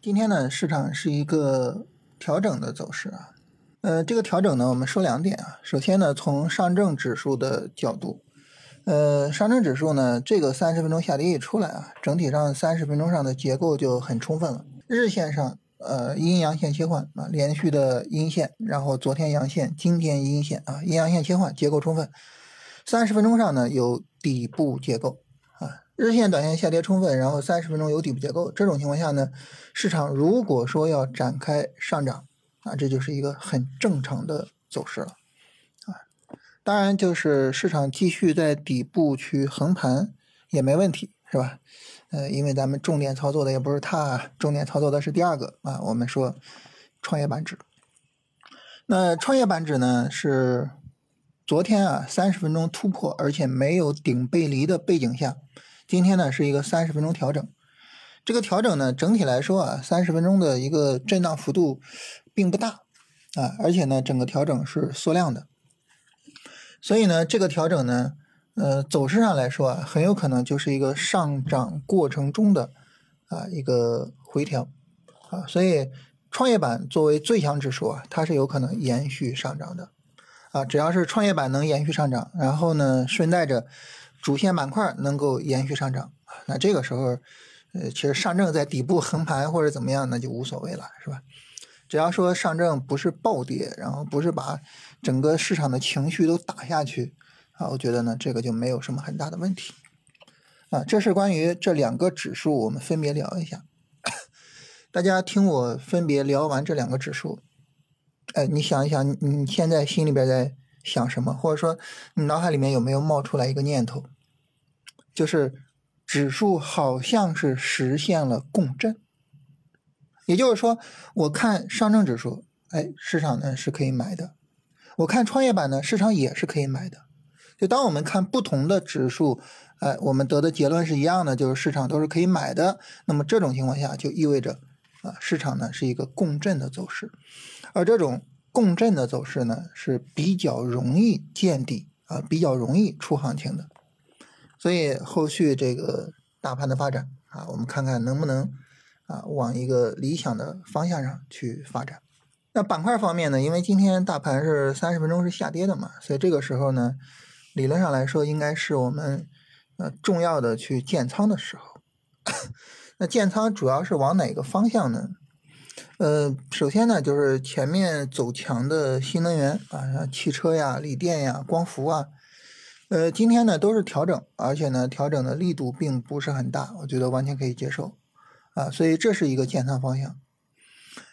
今天呢，市场是一个调整的走势啊。呃，这个调整呢，我们说两点啊。首先呢，从上证指数的角度，呃，上证指数呢，这个三十分钟下跌一出来啊，整体上三十分钟上的结构就很充分了。日线上，呃，阴阳线切换啊，连续的阴线，然后昨天阳线，今天阴线啊，阴阳线切换，结构充分。三十分钟上呢，有底部结构。日线、短线下跌充分，然后三十分钟有底部结构，这种情况下呢，市场如果说要展开上涨啊，这就是一个很正常的走势了啊。当然，就是市场继续在底部去横盘也没问题，是吧？呃，因为咱们重点操作的也不是它，重点操作的是第二个啊，我们说创业板指。那创业板指呢是昨天啊三十分钟突破，而且没有顶背离的背景下。今天呢是一个三十分钟调整，这个调整呢整体来说啊，三十分钟的一个震荡幅度并不大啊，而且呢整个调整是缩量的，所以呢这个调整呢，呃走势上来说啊，很有可能就是一个上涨过程中的啊一个回调啊，所以创业板作为最强指数啊，它是有可能延续上涨的啊，只要是创业板能延续上涨，然后呢顺带着。主线板块能够延续上涨，那这个时候，呃，其实上证在底部横盘或者怎么样，那就无所谓了，是吧？只要说上证不是暴跌，然后不是把整个市场的情绪都打下去啊，我觉得呢，这个就没有什么很大的问题啊。这是关于这两个指数，我们分别聊一下。大家听我分别聊完这两个指数，哎，你想一想，你现在心里边在。想什么，或者说你脑海里面有没有冒出来一个念头，就是指数好像是实现了共振，也就是说，我看上证指数，哎，市场呢是可以买的；我看创业板呢，市场也是可以买的。就当我们看不同的指数，哎，我们得的结论是一样的，就是市场都是可以买的。那么这种情况下，就意味着啊，市场呢是一个共振的走势，而这种。共振的走势呢是比较容易见底啊，比较容易出行情的，所以后续这个大盘的发展啊，我们看看能不能啊往一个理想的方向上去发展。那板块方面呢，因为今天大盘是三十分钟是下跌的嘛，所以这个时候呢，理论上来说应该是我们呃重要的去建仓的时候。那建仓主要是往哪个方向呢？呃，首先呢，就是前面走强的新能源啊，像汽车呀、锂电呀、光伏啊，呃，今天呢都是调整，而且呢调整的力度并不是很大，我觉得完全可以接受啊，所以这是一个建仓方向。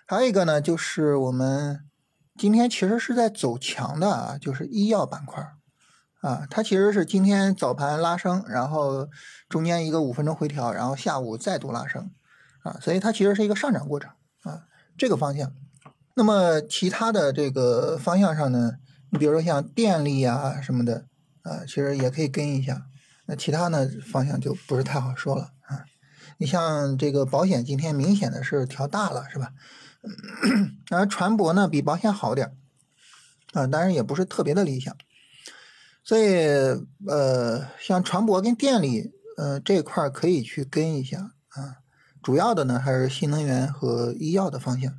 还有一个呢，就是我们今天其实是在走强的啊，就是医药板块啊，它其实是今天早盘拉升，然后中间一个五分钟回调，然后下午再度拉升啊，所以它其实是一个上涨过程啊。这个方向，那么其他的这个方向上呢，你比如说像电力啊什么的啊，其实也可以跟一下。那其他呢方向就不是太好说了啊。你像这个保险今天明显的是调大了，是吧？而船舶呢比保险好点啊，当然也不是特别的理想。所以呃，像船舶跟电力呃这块可以去跟一下啊。主要的呢还是新能源和医药的方向。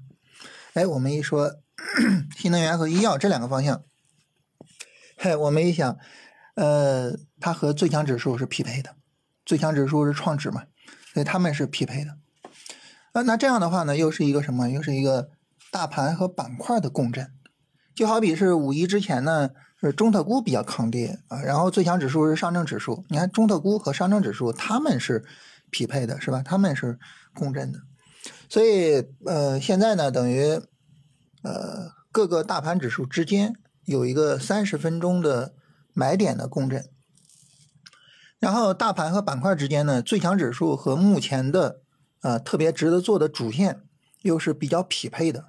哎，我们一说 新能源和医药这两个方向，嘿，我们一想，呃，它和最强指数是匹配的，最强指数是创指嘛，所以他们是匹配的。呃那这样的话呢，又是一个什么？又是一个大盘和板块的共振。就好比是五一之前呢，是中特估比较抗跌啊，然后最强指数是上证指数。你看中特估和上证指数，他们是。匹配的是吧？他们是共振的，所以呃，现在呢，等于呃各个大盘指数之间有一个三十分钟的买点的共振，然后大盘和板块之间呢，最强指数和目前的呃特别值得做的主线又是比较匹配的，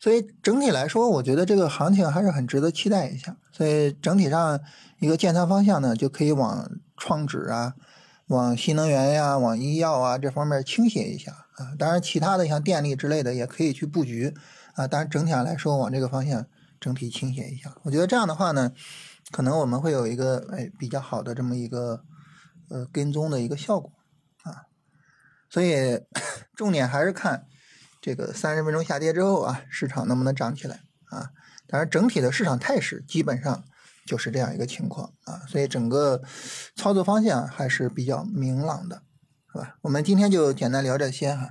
所以整体来说，我觉得这个行情还是很值得期待一下。所以整体上一个建仓方向呢，就可以往创指啊。往新能源呀，往医药啊这方面倾斜一下啊，当然其他的像电力之类的也可以去布局啊，当然整体上来说往这个方向整体倾斜一下，我觉得这样的话呢，可能我们会有一个哎比较好的这么一个呃跟踪的一个效果啊，所以 重点还是看这个三十分钟下跌之后啊，市场能不能涨起来啊？当然，整体的市场态势基本上就是这样一个情况啊，所以整个操作方向还是比较明朗的，是吧？我们今天就简单聊这些哈。